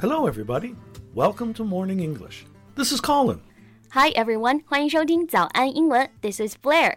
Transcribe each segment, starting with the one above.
Hello, everybody. Welcome to Morning English. This is Colin. Hi everyone，欢迎收听早安英文。This is Blair。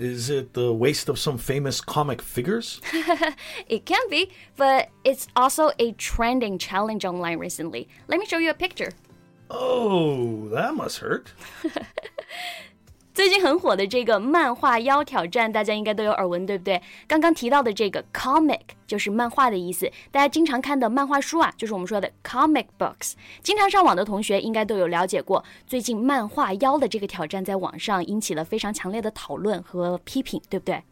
Is it the waist of some famous comic figures? it can be, but it's also a trending challenge online recently. Let me show you a picture. Oh, that must hurt. 最近很火的这个漫画妖挑战，大家应该都有耳闻，对不对？刚刚提到的这个 comic 就是漫画的意思，大家经常看的漫画书啊，就是我们说的 comic books。经常上网的同学应该都有了解过，最近漫画妖的这个挑战在网上引起了非常强烈的讨论和批评，对不对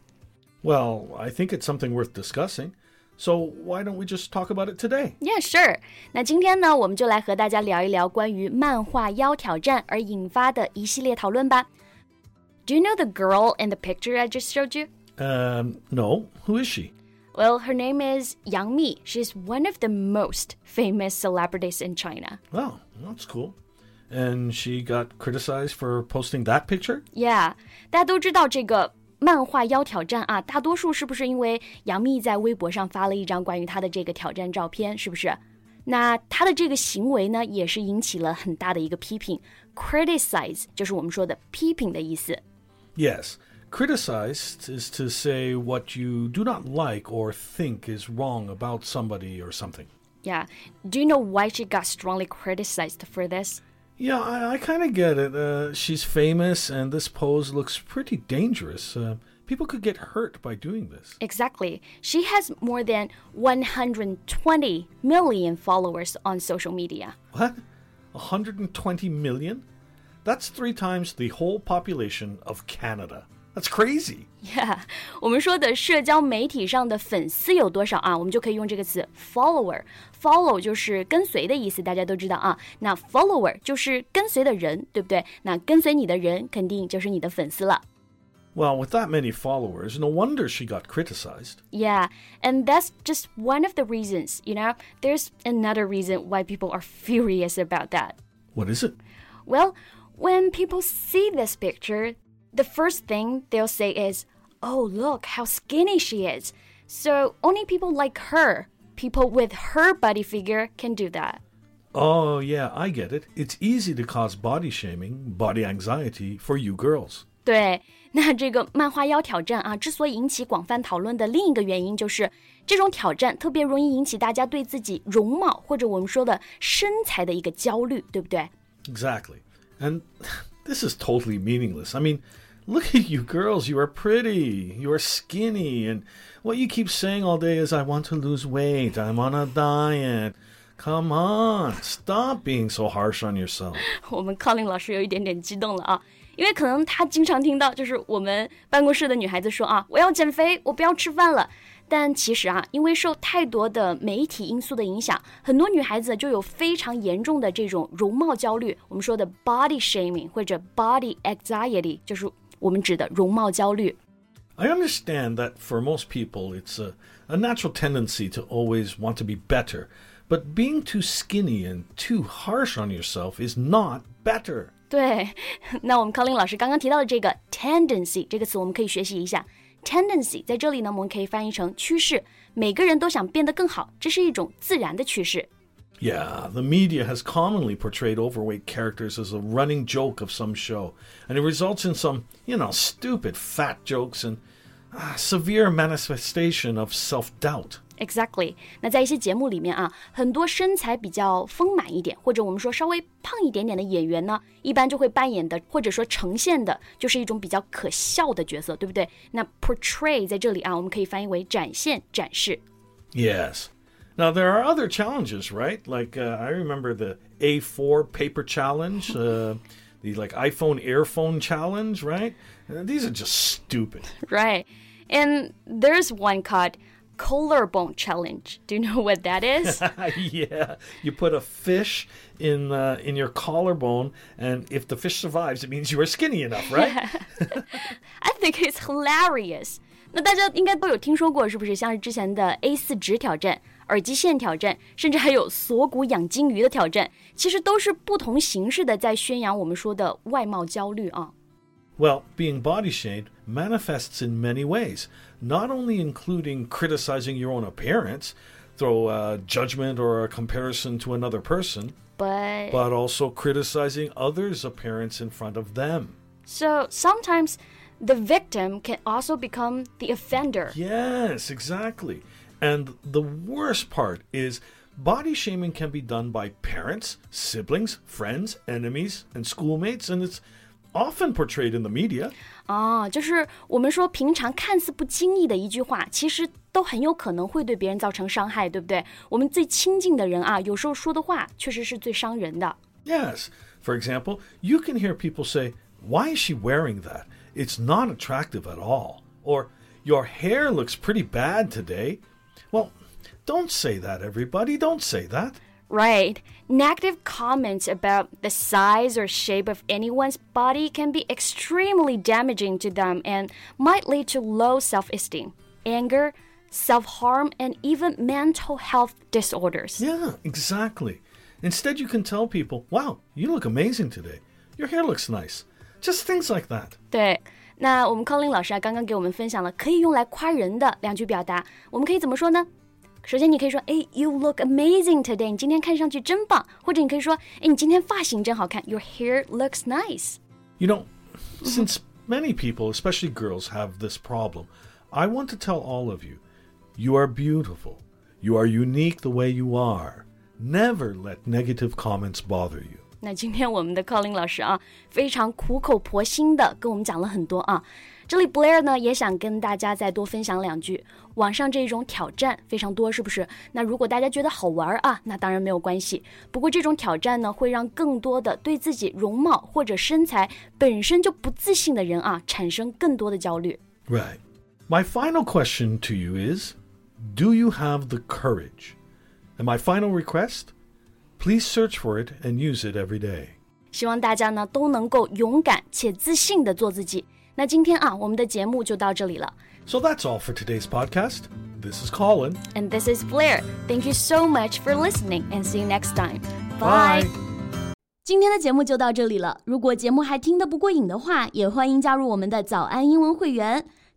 ？Well, I think it's something worth discussing. So why don't we just talk about it today? Yeah, sure. 那今天呢，我们就来和大家聊一聊关于漫画妖挑战而引发的一系列讨论吧。Do you know the girl in the picture I just showed you? Um, no. Who is she? Well, her name is Yang Mi. She's one of the most famous celebrities in China. Oh, that's cool. And she got criticized for posting that picture? Yeah. 大家都知道这个漫画腰挑战啊，大多数是不是因为杨幂在微博上发了一张关于她的这个挑战照片，是不是？那她的这个行为呢，也是引起了很大的一个批评。Criticize 就是我们说的批评的意思。Yes. Criticized is to say what you do not like or think is wrong about somebody or something. Yeah. Do you know why she got strongly criticized for this? Yeah, I, I kind of get it. Uh, she's famous, and this pose looks pretty dangerous. Uh, people could get hurt by doing this. Exactly. She has more than 120 million followers on social media. What? 120 million? That's three times the whole population of Canada. That's crazy. Yeah，我们说的社交媒体上的粉丝有多少啊？我们就可以用这个词 follower。follow 就是跟随的意思，大家都知道啊。那 follower 就是跟随的人，对不对？那跟随你的人肯定就是你的粉丝了。Well, with that many followers, no wonder she got criticized. Yeah, and that's just one of the reasons, you know? There's another reason why people are furious about that. What is it? Well, when people see this picture, the first thing they'll say is, Oh, look how skinny she is. So only people like her, people with her body figure, can do that. Oh, yeah, I get it. It's easy to cause body shaming, body anxiety for you girls. 对，那这个漫画腰挑战啊，之所以引起广泛讨论的另一个原因就是，这种挑战特别容易引起大家对自己容貌或者我们说的身材的一个焦虑，对不对？Exactly. And this is totally meaningless. I mean, look at you girls. You are pretty. You are skinny. And what you keep saying all day is, I want to lose weight. I'm on a diet. Come on, stop being so harsh on yourself. 我们 Colin 老师有一点点激动了啊，因为可能他经常听到就是我们办公室的女孩子说啊，我要减肥，我不要吃饭了。 但其实啊，因为受太多的媒体因素的影响，很多女孩子就有非常严重的这种容貌焦虑，我们说的 body shaming 或者 body anxiety，就是我们指的容貌焦虑。I understand that for most people, it's a, a natural tendency to always want to be better, but being too skinny and too harsh on yourself is not better. 对，那我们 Colin 老师刚刚提到的这个 tendency 这个词，我们可以学习一下。tendency 在这里呢，我们可以翻译成趋势。每个人都想变得更好，这是一种自然的趋势。Yeah, the media has commonly portrayed overweight characters as a running joke of some show, and it results in some, you know, stupid fat jokes and uh, severe manifestation of self doubt. Exactly。那在一些节目里面啊，很多身材比较丰满一点，或者我们说稍微胖一点点的演员呢，一般就会扮演的或者说呈现的，就是一种比较可笑的角色，对不对？那 portray 在这里啊，我们可以翻译为展现、展示。Yes. Now there are other challenges, right? Like uh, I remember the A4 paper challenge, uh, the like iPhone earphone challenge, right? Uh, these are just stupid. Right. And there's one called collarbone challenge. Do you know what that is? yeah, you put a fish in uh, in your collarbone, and if the fish survives, it means you are skinny enough, right? I think it's hilarious. 那大家应该都有听说过，是不是？像是之前的 A 四纸挑战、耳机线挑战，甚至还有锁骨养金鱼的挑战，其实都是不同形式的在宣扬我们说的外貌焦虑啊。Well, being body shamed manifests in many ways, not only including criticizing your own appearance, through a judgment or a comparison to another person, but but also criticizing others' appearance in front of them. So sometimes the victim can also become the offender. Yes, exactly. And the worst part is body shaming can be done by parents, siblings, friends, enemies, and schoolmates, and it's often portrayed in the media. 啊，就是我们说平常看似不经意的一句话，其实都很有可能会对别人造成伤害，对不对？我们最亲近的人啊，有时候说的话确实是最伤人的。Yes. For example, you can hear people say, Why is she wearing that? It's not attractive at all. Or, Your hair looks pretty bad today. Well, don't say that, everybody. Don't say that. Right. Negative comments about the size or shape of anyone's body can be extremely damaging to them and might lead to low self esteem, anger, self harm, and even mental health disorders. Yeah, exactly. Instead, you can tell people, wow, you look amazing today. Your hair looks nice. Just things like that. 对，那我们 Colin 老师啊，刚刚给我们分享了可以用来夸人的两句表达，我们可以怎么说呢？ 首先，你可以说，哎，You look amazing today，你今天看上去真棒。或者你可以说，哎，你今天发型真好看，Your hair looks nice。You know, since many people, especially girls, have this problem, I want to tell all of you, you are beautiful. You are unique the way you are. Never let negative comments bother you. 那今天我们的 Colin 老师啊，非常苦口婆心的跟我们讲了很多啊。 这里 Blair 呢也想跟大家再多分享两句。网上这种挑战非常多，是不是？那如果大家觉得好玩啊，那当然没有关系。不过这种挑战呢，会让更多的对自己容貌或者身材本身就不自信的人啊，产生更多的焦虑。 Right. My final question to you is Do you have the courage? And my final request? Please search for it and use it every day. 希望大家呢都能够勇敢且自信的做自己。 那今天啊，我们的节目就到这里了。 So that's all for today's podcast. This is Colin. And this is Blair. Thank you so much for listening and see you next time. Bye. 今天的节目就到这里了。如果节目还听得不过瘾的话，也欢迎加入我们的早安英文会员。